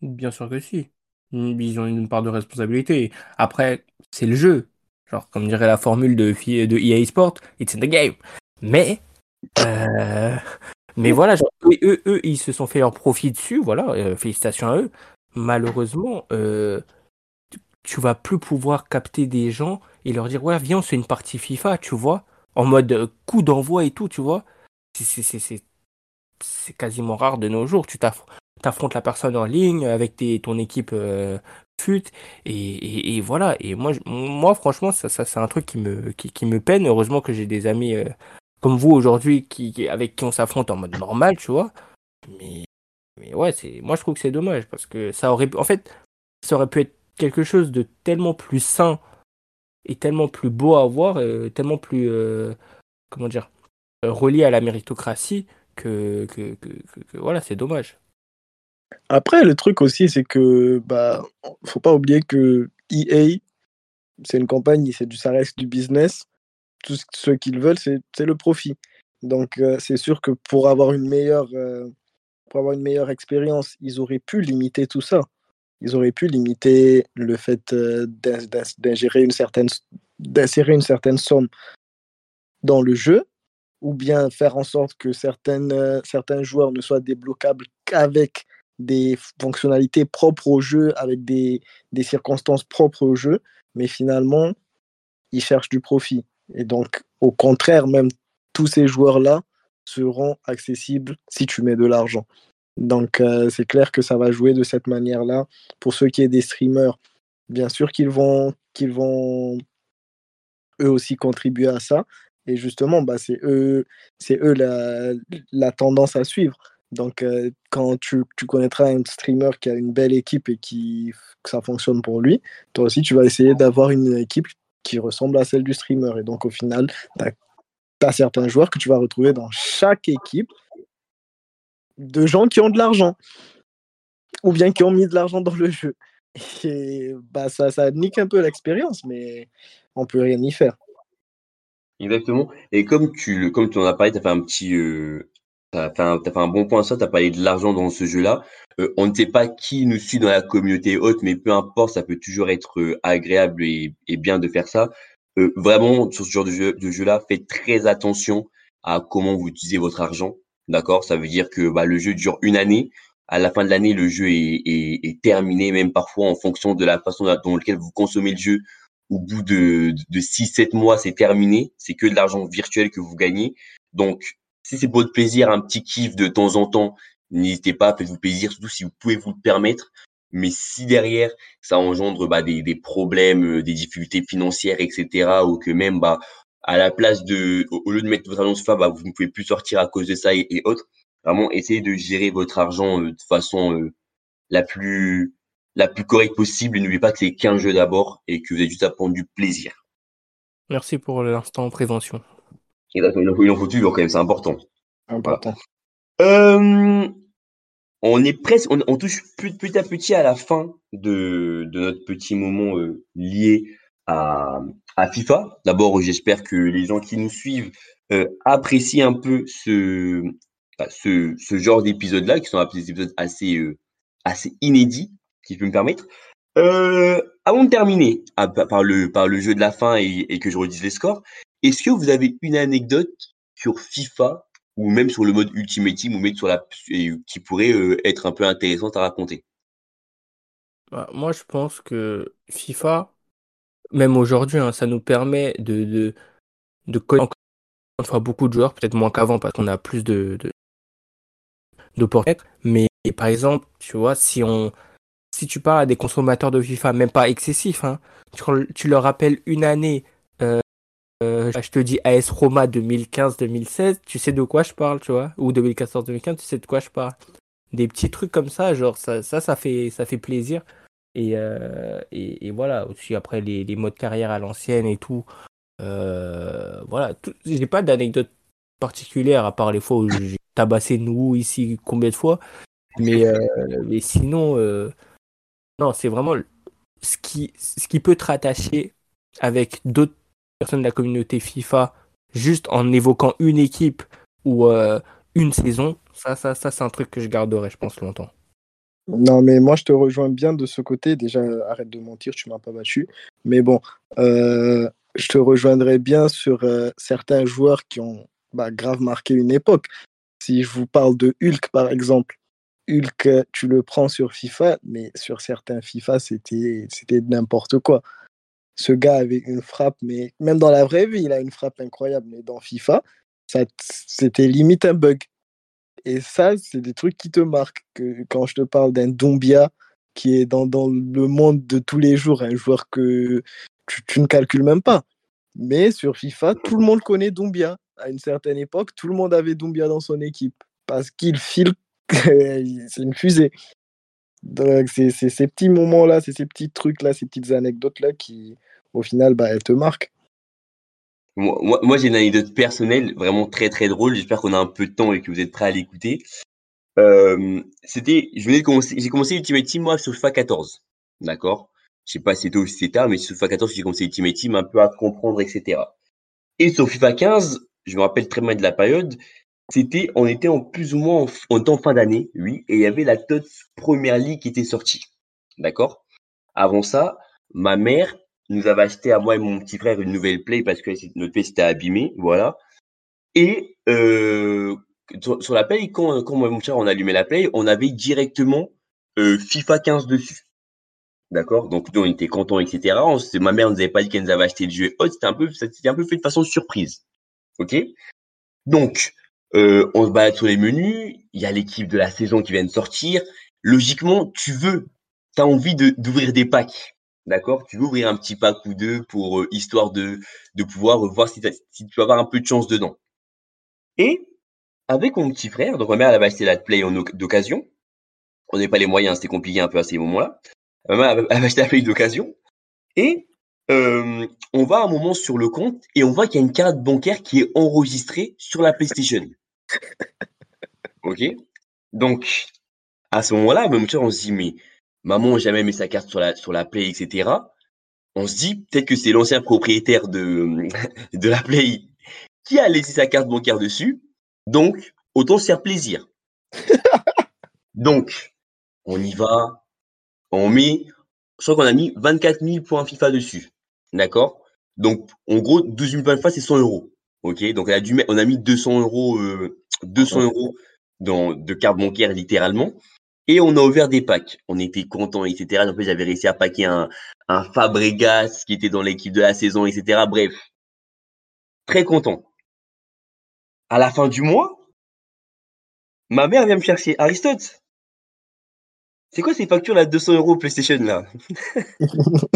Speaker 3: Bien sûr que si. Ils ont une part de responsabilité. Après, c'est le jeu. Genre, comme dirait la formule de, de EA Sport, it's in the game. Mais, euh, mais voilà, eux, eux, ils se sont fait leur profit dessus, voilà, euh, félicitations à eux. Malheureusement, euh, tu vas plus pouvoir capter des gens et leur dire, ouais, viens, c'est une partie FIFA, tu vois, en mode coup d'envoi et tout, tu vois. C'est quasiment rare de nos jours. Tu t'affrontes la personne en ligne avec tes, ton équipe euh, fut et, et, voilà et moi moi franchement ça, ça c'est un truc qui me qui, qui, me peine heureusement que j'ai des amis euh, comme vous aujourd'hui qui avec qui on s'affronte en mode normal tu vois mais mais ouais c'est moi je trouve que c'est dommage parce que ça aurait en fait ça aurait pu être quelque chose de tellement plus sain et tellement plus beau à voir euh, tellement plus comment dire relié à la méritocratie que, que, que, que voilà c'est dommage
Speaker 2: après, le truc aussi, c'est que bah, faut pas oublier que EA, c'est une compagnie, c'est du, ça reste du business. Tout ce qu'ils veulent, c'est le profit. Donc, euh, c'est sûr que pour avoir une meilleure, euh, pour avoir une meilleure expérience, ils auraient pu limiter tout ça. Ils auraient pu limiter le fait euh, d'ingérer une certaine, d'insérer une certaine somme dans le jeu, ou bien faire en sorte que certaines, certains joueurs ne soient débloquables qu'avec des fonctionnalités propres au jeu, avec des, des circonstances propres au jeu, mais finalement, ils cherchent du profit. Et donc, au contraire, même tous ces joueurs-là seront accessibles si tu mets de l'argent. Donc, euh, c'est clair que ça va jouer de cette manière-là. Pour ceux qui est des streamers, bien sûr qu'ils vont, qu'ils vont eux aussi contribuer à ça. Et justement, bah, c'est eux, c'est eux la, la, tendance à suivre. Donc, euh, quand tu, connaîtras un streamer qui a une belle équipe et qui, que ça fonctionne pour lui, toi aussi, tu vas essayer d'avoir une équipe qui ressemble à celle du streamer. Et donc, au final, tu as, certains joueurs que tu vas retrouver dans chaque équipe de gens qui ont de l'argent ou bien qui ont mis de l'argent dans le jeu. Et bah, ça, ça nique un peu l'expérience, mais on peut rien y faire.
Speaker 1: Exactement. Et comme tu, comme tu en as parlé, tu as fait un petit. Euh, as fait un, fait un bon point à ça, tu as parlé de l'argent dans ce jeu-là. Euh, on ne sait pas qui nous suit dans la communauté haute, mais peu importe, ça peut toujours être euh, agréable et, et, bien de faire ça. Euh, vraiment, sur ce genre de jeu-là, de jeu faites très attention à comment vous utilisez votre argent. D'accord? Ça veut dire que bah, le jeu dure une année. À la fin de l'année, le jeu est, est, est, terminé, même parfois en fonction de la façon dans laquelle vous consommez le jeu. Au bout de, de 6-7 mois, c'est terminé. C'est que de l'argent virtuel que vous gagnez. Donc, si c'est pour votre plaisir, un petit kiff de temps en temps, n'hésitez pas, faites-vous plaisir, surtout si vous pouvez vous le permettre. Mais si derrière, ça engendre bah, des, des problèmes, euh, des difficultés financières, etc., ou que même bah, à la place de, au lieu de mettre votre annonce FA, bah, vous ne pouvez plus sortir à cause de ça et, autres. Vraiment, essayez de gérer votre argent euh, de façon euh, la plus la plus correcte possible. N'oubliez pas que c'est qu'un jeu d'abord et que vous avez juste à prendre du plaisir.
Speaker 3: Merci pour l'instant prévention.
Speaker 1: Exactement, il en faut toujours quand même, c'est important.
Speaker 2: Important.
Speaker 1: Euh, on est presque, on, on, touche petit à petit à la fin de, notre petit moment euh, lié à, FIFA. D'abord, j'espère que les gens qui nous suivent euh, apprécient un peu ce, bah, genre d'épisodes-là, qui sont des épisodes assez, euh, assez inédits, si je peux me permettre. Avant de terminer à, par, le, par le jeu de la fin et, et que je redise les scores, est-ce que vous avez une anecdote sur FIFA ou même sur le mode Ultimate Team ou même sur la qui pourrait euh, être un peu intéressante à raconter
Speaker 3: bah, Moi, je pense que FIFA, même aujourd'hui, hein, ça nous permet de, de, de connaître encore beaucoup de joueurs, peut-être moins qu'avant parce qu'on a plus de, de d'opportunités. Mais par exemple, tu vois, si on si tu parles à des consommateurs de FIFA, même pas excessifs, hein, tu, tu, leur rappelles une année, euh, je te dis AS Roma 2015-2016, tu sais de quoi je parle, tu vois, ou 2014-2015, tu sais de quoi je parle. Des petits trucs comme ça, genre ça, ça, fait, ça fait plaisir. Et, euh, et, et, voilà, aussi après les, les modes carrière à l'ancienne et tout. Euh, voilà, j'ai pas d'anecdote particulière à part les fois où j'ai tabassé nous ici combien de fois. Mais, euh, mais sinon, non, c'est vraiment ce qui, ce qui peut te rattacher avec d'autres personnes de la communauté FIFA juste en évoquant une équipe ou euh, une saison. Ça, ça, ça c'est un truc que je garderai, je pense, longtemps.
Speaker 2: Non, mais moi, je te rejoins bien de ce côté. Déjà, arrête de mentir, tu m'as pas battu. Mais bon, euh, je te rejoindrai bien sur euh, certains joueurs qui ont bah, grave marqué une époque. Si je vous parle de Hulk, par exemple, Hulk, tu le prends sur FIFA, mais sur certains FIFA, c'était n'importe quoi. Ce gars avait une frappe, mais même dans la vraie vie, il a une frappe incroyable, mais dans FIFA, c'était limite un bug. Et ça, c'est des trucs qui te marquent. Que, quand je te parle d'un Dombia qui est dans, dans, le monde de tous les jours, un joueur que tu, ne calcules même pas. Mais sur FIFA, tout le monde connaît Dombia. À une certaine époque, tout le monde avait Dombia dans son équipe parce qu'il file, c'est une fusée. Donc, c'est ces petits moments-là, c'est ces petits trucs-là, ces petites anecdotes-là qui, au final, bah, elles te marquent.
Speaker 1: Moi, moi j'ai une anecdote personnelle vraiment très très drôle. J'espère qu'on a un peu de temps et que vous êtes prêts à l'écouter. Euh, c'était, j'ai commencé Ultimate Team moi sur FIFA 14, d'accord? Je sais pas si c'était ou si c'était tard, mais sur FIFA 14 j'ai commencé Ultimate Team un peu à comprendre, etc. Et sur FIFA 15, je me rappelle très bien de la période. C'était, on était en plus ou moins, en, en fin d'année, oui, et il y avait la TOTS Première League qui était sortie, d'accord? Avant ça, ma mère nous avait acheté à moi et mon petit frère une nouvelle Play parce que notre Play s'était abîmé, voilà. Et euh, sur, la Play, quand, quand moi et mon frère on allumait la Play, on avait directement euh, FIFA 15 dessus. D'accord? Donc nous on était contents, etc. Ma mère nous avait pas dit qu'elle nous avait acheté le jeu. Oh, c'était un peu, c'était un peu fait de façon surprise. Ok? Donc euh, on se balade sur les menus. il y a l'équipe de la saison qui vient de sortir. Logiquement, tu veux, tu as envie d'ouvrir des packs. D'accord? Tu veux ouvrir un petit pack ou deux pour euh, histoire de, de pouvoir voir si, si, tu vas avoir un peu de chance dedans. Et avec mon petit frère, donc ma mère elle avait acheté la Play d'occasion. On n'avait pas les moyens, c'était compliqué un peu à ces moments-là. Ma mère avait acheté la Play d'occasion. Et euh, on va un moment sur le compte et on voit qu'il y a une carte bancaire qui est enregistrée sur la PlayStation. ok? Donc, à ce moment-là, même on se dit, mais maman jamais mis sa carte sur la, sur la Play, etc. On se dit, peut-être que c'est l'ancien propriétaire de, de la Play qui a laissé sa carte bancaire dessus. Donc, autant se faire plaisir. Donc, on y va. On met, je crois qu'on a mis 24 000 points FIFA dessus. D'accord? Donc, en gros, 12 000 points FIFA, c'est 100 euros. OK? Donc, on a, dû, on a mis 200 euros, 200 euh, euros dans, de carte bancaire, littéralement. Et on a ouvert des packs. On était contents, etc. En fait, j'avais réussi à packer un, un Fabregas qui était dans l'équipe de la saison, etc. Bref, très content. À la fin du mois, ma mère vient me chercher. Aristote, c'est quoi ces factures là, 200 euros PlayStation là?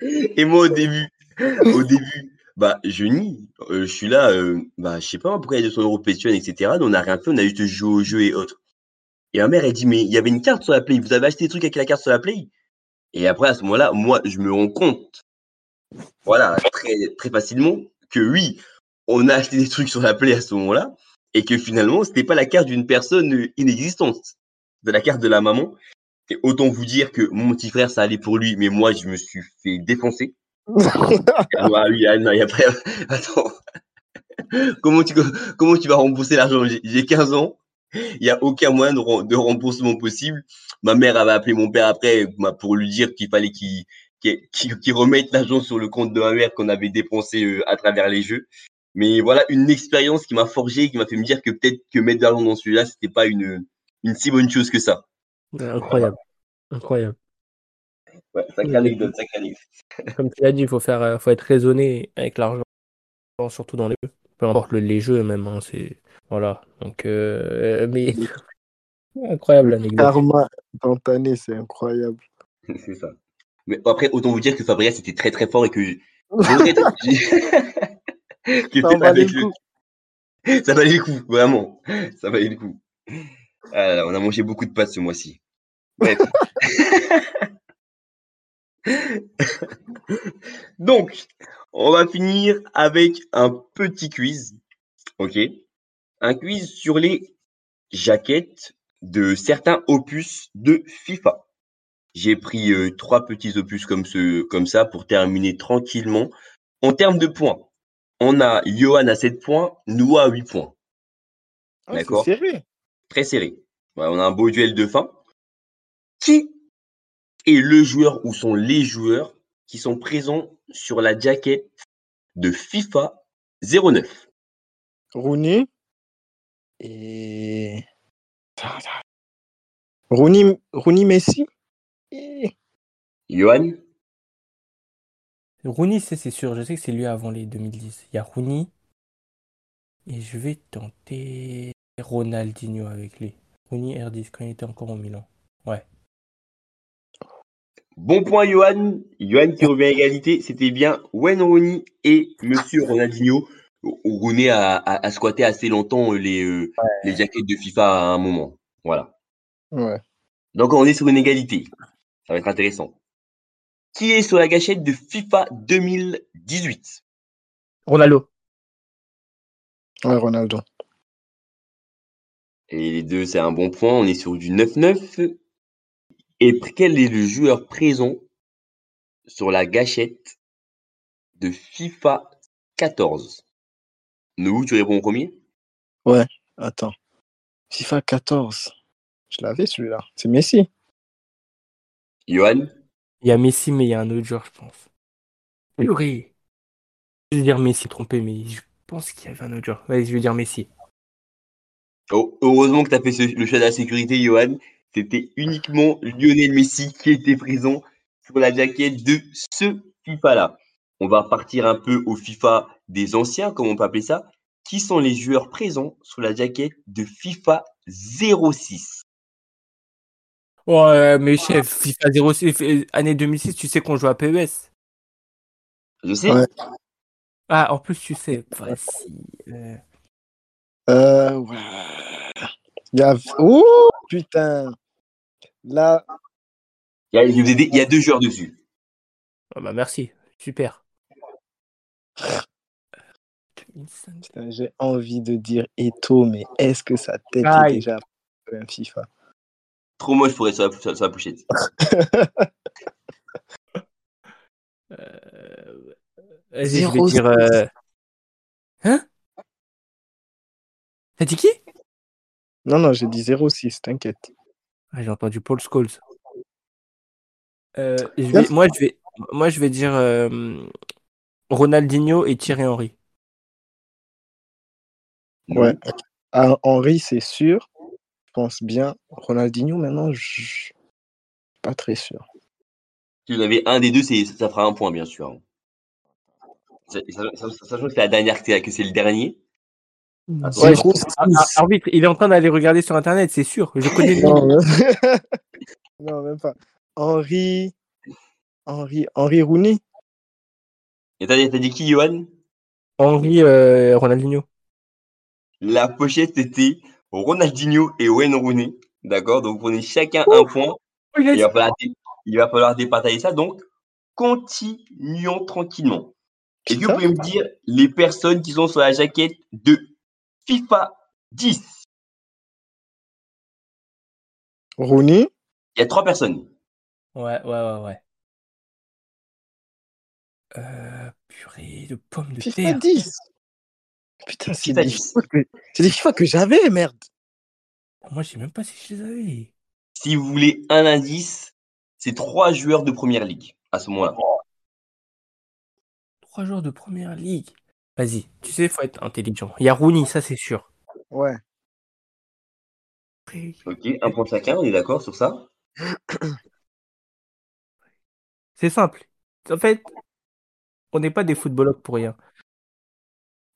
Speaker 1: Et moi au début, au début, bah je nie. Euh, je suis là, euh, bah je sais pas pourquoi il y a 200 euros PlayStation, etc. on n'a rien fait, on a juste joué au jeu et autres. Et ma mère elle dit mais il y avait une carte sur la Play, vous avez acheté des trucs avec la carte sur la Play? Et après à ce moment-là, moi je me rends compte, voilà très très facilement que oui, on a acheté des trucs sur la Play à ce moment-là et que finalement c'était pas la carte d'une personne inexistante, de la carte de la maman. Et autant vous dire que mon petit frère, ça allait pour lui, mais moi, je me suis fait défoncer. Ah oui, ah, a pas... Attends. comment, tu, comment tu vas rembourser l'argent? J'ai 15 ans. Il n'y a aucun moyen de, remboursement possible. Ma mère avait appelé mon père après bah, pour lui dire qu'il fallait qu'il qu remette l'argent sur le compte de ma mère qu'on avait dépensé euh, à travers les jeux. Mais voilà, une expérience qui m'a forgé, qui m'a fait me dire que peut-être que mettre de l'argent dans celui-là, c'était pas une, une si bonne chose que ça.
Speaker 3: Incroyable. Incroyable.
Speaker 1: Ouais, sacrée anecdote, sacrée anecdote.
Speaker 3: Comme tu l'as dit, il faut faire, euh, faut être raisonné avec l'argent, surtout dans les jeux. Peu importe les jeux même, hein, c'est voilà. Donc, euh, mais incroyable l'anecdote.
Speaker 2: Karma année, c'est incroyable.
Speaker 1: c'est ça. Mais après, autant vous dire que Fabrice était très très fort et que ça valait le coup. Ça valait le coup, vraiment. Ça valait le coup. Ah on a mangé beaucoup de pâtes ce mois-ci. Bref. Donc, on va finir avec un petit quiz. OK? Un quiz sur les jaquettes de certains opus de FIFA. J'ai pris euh, trois petits opus comme, ce, comme ça pour terminer tranquillement. En termes de points, on a Johan à 7 points, Noah à 8 points.
Speaker 2: Ah, D'accord? serré.
Speaker 1: Très serré. on a un beau duel de fin. Qui est le joueur ou sont les joueurs qui sont présents sur la jaquette de FIFA 09
Speaker 2: Rooney et Rooney, Rooney Messi
Speaker 1: Johan?
Speaker 3: Rooney, c'est sûr. Je sais que c'est lui avant les 2010. Il y a Rooney. Et je vais tenter Ronaldinho avec lui. Rooney R10 quand il était encore au Milan. Ouais.
Speaker 1: Bon point, Johan. Johan qui revient à égalité. C'était bien Wayne Rooney et Monsieur Ronaldinho. Rooney a, a, squatté assez longtemps les, euh, les jaquettes de FIFA à un moment. Voilà.
Speaker 2: Ouais.
Speaker 1: Donc on est sur une égalité. Ça va être intéressant qui est sur la gâchette de FIFA 2018
Speaker 3: Ronaldo.
Speaker 2: Ouais, Ronaldo.
Speaker 1: Et les deux, c'est un bon point. On est sur du 9-9. Et quel est le joueur présent sur la gâchette de FIFA 14 Nous, tu réponds au premier?
Speaker 2: Ouais, attends. FIFA 14. Je l'avais celui-là. C'est Messi.
Speaker 1: Johan?
Speaker 3: Il y a Messi, mais il y a un autre joueur, je pense. Purée. Je vais dire Messi, trompé, mais je pense qu'il y avait un autre joueur. Vas-y, je vais dire Messi.
Speaker 1: Oh, heureusement que tu as fait le choix de la sécurité, Johan. C'était uniquement Lionel Messi qui était présent sur la jaquette de ce FIFA-là. On va partir un peu au FIFA des anciens, comme on peut appeler ça. qui sont les joueurs présents sur la jaquette de FIFA 06
Speaker 3: Ouais, mais chef, FIFA 06, euh, année 2006, tu sais qu'on joue à PES.
Speaker 1: Je sais.
Speaker 2: Ouais.
Speaker 3: Ah, en plus, tu sais. Voici. euh,
Speaker 2: Euh, ouais. Il y a... Ouh, putain. Là,
Speaker 1: Il y, a, il y deux joueurs dessus.
Speaker 3: ah bah merci, super. 2005.
Speaker 2: putain, j'ai envie de dire Eto, mais est-ce que sa tête
Speaker 3: Aïe.
Speaker 2: est déjà un FIFA?
Speaker 1: Trop moche pour être sur la, sur- sur la pochette.
Speaker 3: Euh, Vas-y, je vais
Speaker 2: 06.
Speaker 3: dire. euh, Hein? T'as dit qui?
Speaker 2: Non, non, j'ai dit 06, t'inquiète.
Speaker 3: Ah, J'ai entendu Paul Scholes. Euh, je vais- moi, je vais, moi, je vais dire euh, Ronaldinho et Thierry Henry.
Speaker 2: Ouais. Ah, Henri, c'est sûr. Je pense bien. Ronaldinho, maintenant, je suis pas très sûr.
Speaker 1: Si vous avez un des deux, c'est- ça fera un point, bien sûr. Ça- Sachant que c'est la dernière que c'est le dernier. Attends,
Speaker 2: Ouais,
Speaker 1: je-
Speaker 2: gros,
Speaker 3: Ah, arbitre, il est en train d'aller regarder sur internet, c'est sûr. Je connais le
Speaker 2: non, même... non, même pas. Henri. Henri, Henri Rooney.
Speaker 1: Et t'as t'as dit qui, Johan?
Speaker 3: Henry euh, Ronaldinho.
Speaker 1: La pochette était Ronaldinho et Wayne Rooney. D'accord Donc, vous prenez chacun un point. Il va, falloir, il va falloir départager ça. Donc, continuons tranquillement. Est-ce que vous pouvez me dire les personnes qui sont sur la jaquette de FIFA 10
Speaker 2: Rooney?
Speaker 1: Il y a trois personnes.
Speaker 3: Ouais, ouais, ouais, ouais. Euh, purée de pommes de
Speaker 2: FIFA
Speaker 3: terre.
Speaker 2: 10. Putain, c'est
Speaker 1: FIFA
Speaker 2: des
Speaker 1: 10.
Speaker 2: FIFA que, c'est des FIFA que j'avais, merde.
Speaker 3: Moi, je sais même pas si je les avais.
Speaker 1: Si vous voulez un indice, c'est trois joueurs de première ligue à ce moment-là.
Speaker 3: Trois joueurs de première ligue. Vas-y, tu sais, faut être intelligent. Il y a Rooney, ça c'est sûr.
Speaker 2: Ouais.
Speaker 1: Ok, un point chacun, on est d'accord sur ça?
Speaker 3: C'est simple. En fait, on n'est pas des footballeurs pour rien.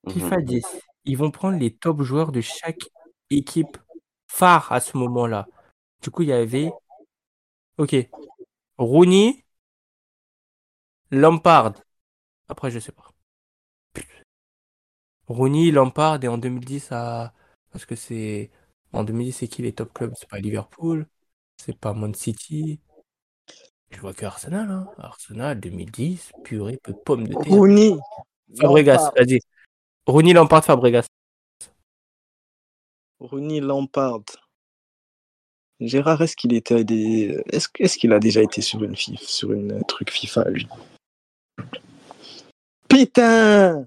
Speaker 3: FIFA
Speaker 1: Mhm.
Speaker 3: 10, ils vont prendre les top joueurs de chaque équipe phare à ce moment-là. Du coup, il y avait. Ok. Rooney, Lampard. Après, je sais pas. Rooney, Lampard et en 2010 à. Parce que c'est. En 2010, c'est qui les top clubs? C'est pas Liverpool, c'est pas Man City. Je vois que Arsenal, hein. Arsenal 2010, purée, peu de pommes de terre.
Speaker 2: Rooney.
Speaker 3: Fabregas, vas-y. Rooney, Lampard, Fabregas.
Speaker 2: Rooney Lampard. Gérard, est-ce qu'il était des... est-ce, qu'il a déjà été sur une FIFA, sur une truc FIFA lui? Putain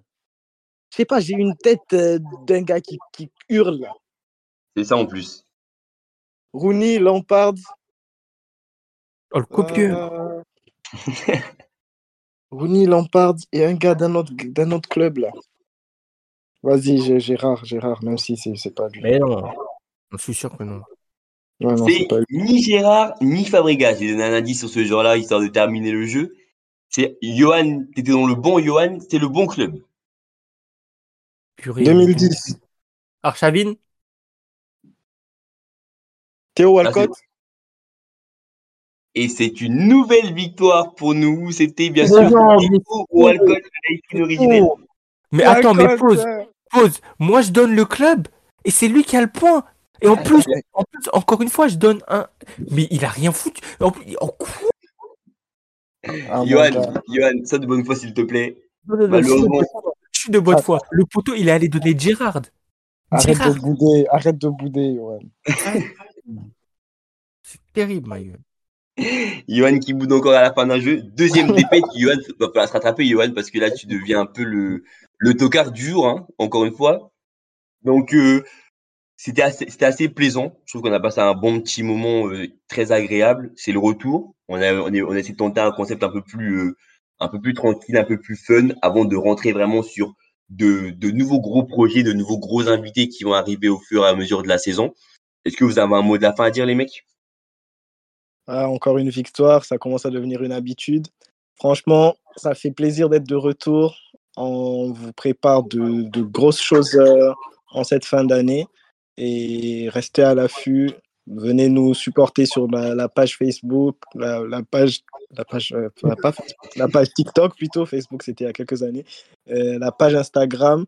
Speaker 2: Je sais pas, j'ai une tête euh, d'un gars qui, qui hurle. là.
Speaker 1: C'est ça en plus.
Speaker 2: Rooney Lampard.
Speaker 3: Oh, le copieux.
Speaker 2: euh, Rooney Lampard et un gars d'un autre d'un autre club là. Vas-y, Gé- Gérard, Gérard, même si c'est, c'est pas lui.
Speaker 3: Mais non. Je suis sûr que non.
Speaker 2: Ouais, non,
Speaker 1: C'est
Speaker 2: c'est pas lui.
Speaker 1: ni Gérard ni Fabregas. J'ai donné un indice sur ce genre-là, histoire de terminer le jeu. C'est Johan, t'étais dans le bon Johan, c'est le bon club.
Speaker 3: Purée.
Speaker 2: 2010.
Speaker 3: Arshavin
Speaker 2: Théo Walcott.
Speaker 1: Et c'est une nouvelle victoire pour nous. C'était bien sûr Théo Walcott.
Speaker 3: Mais attends, mais pause, pause. Moi, je donne le club et c'est lui qui a le point. Et en plus, en plus, encore une fois, je donne un. Mais il a rien foutu. En plus, en
Speaker 2: Ah,
Speaker 1: Johan. Johan, ça de bonne foi, s'il te plaît.
Speaker 3: Non, non, non,
Speaker 1: Malheureusement.
Speaker 3: De bonne foi. Le poteau, il est allé donner Gérard.
Speaker 2: Arrête
Speaker 3: Gérard.
Speaker 2: de bouder, arrête de bouder, Johan.
Speaker 3: C'est terrible, ma gueule.
Speaker 1: Johan qui boude encore à la fin d'un jeu. Deuxième défaite, Johan va falloir se rattraper, Johan, parce que là, tu deviens un peu le, le tocard du jour, hein, encore une fois. Donc, euh, c'était assez, c'était assez plaisant. Je trouve qu'on a passé un bon petit moment euh, très agréable. C'est le retour. On a, on, est, on a essayé de tenter un concept un peu plus, euh, un peu plus tranquille, un peu plus fun, avant de rentrer vraiment sur de, nouveaux gros projets, de nouveaux gros invités qui vont arriver au fur et à mesure de la saison. Est-ce que vous avez un mot de la fin à dire, les mecs?
Speaker 2: Ah, encore une victoire, ça commence à devenir une habitude. Franchement, ça fait plaisir d'être de retour. On vous prépare de, de grosses choses euh, en cette fin d'année et restez à l'affût. Venez nous supporter sur la, page Facebook, la, page, la page, euh, pas la page TikTok plutôt. Facebook, c'était il y a quelques années. Euh, la page Instagram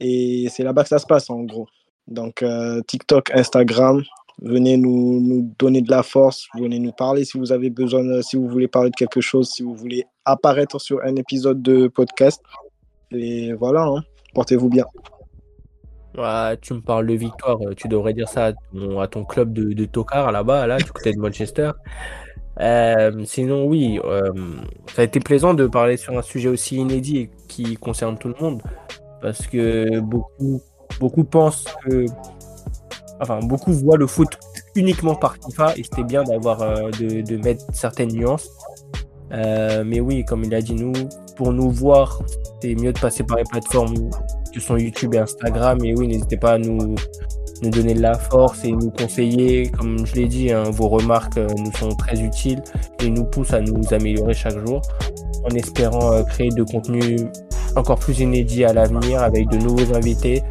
Speaker 2: et c'est là-bas que ça se passe en gros. Donc euh, TikTok, Instagram, venez nous, nous donner de la force, venez nous parler si vous avez besoin, si vous voulez parler de quelque chose, si vous voulez apparaître sur un épisode de podcast. Et voilà, hein. portez-vous bien.
Speaker 3: Ouais, tu me parles de victoire, euh, tu devrais dire ça à ton, club de, de tocard là-bas, là, du côté de Manchester. Euh, sinon, oui, euh, ça a été plaisant de parler sur un sujet aussi inédit qui concerne tout le monde. Parce que beaucoup, beaucoup pensent que. Enfin, beaucoup voient le foot uniquement par FIFA et c'était bien d'avoir de, de mettre certaines nuances. Mais oui, comme il a dit, nous, pour nous voir, c'est mieux de passer par les plateformes que sont YouTube et Instagram. Et oui, n'hésitez pas à nous, nous donner de la force et nous conseiller. Comme je l'ai dit, hein, vos remarques euh, nous sont très utiles et nous poussent à nous améliorer chaque jour en espérant euh, créer de contenu encore plus inédit à l'avenir avec de nouveaux invités.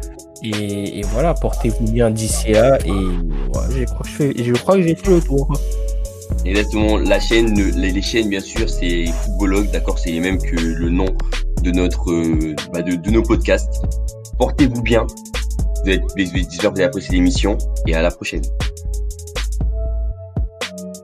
Speaker 3: Et, et voilà, portez-vous bien d'ici là. Et voilà, je crois que je fais- je crois que j'ai fait le tour.
Speaker 1: Exactement. La chaîne, les, les chaînes, bien sûr, c'est Footballogue, d'accord C'est les mêmes que le nom de notre, euh, bah, de, nos podcasts. Portez-vous bien. Vous êtes, j'espère que vous avez apprécié l'émission et à la prochaine.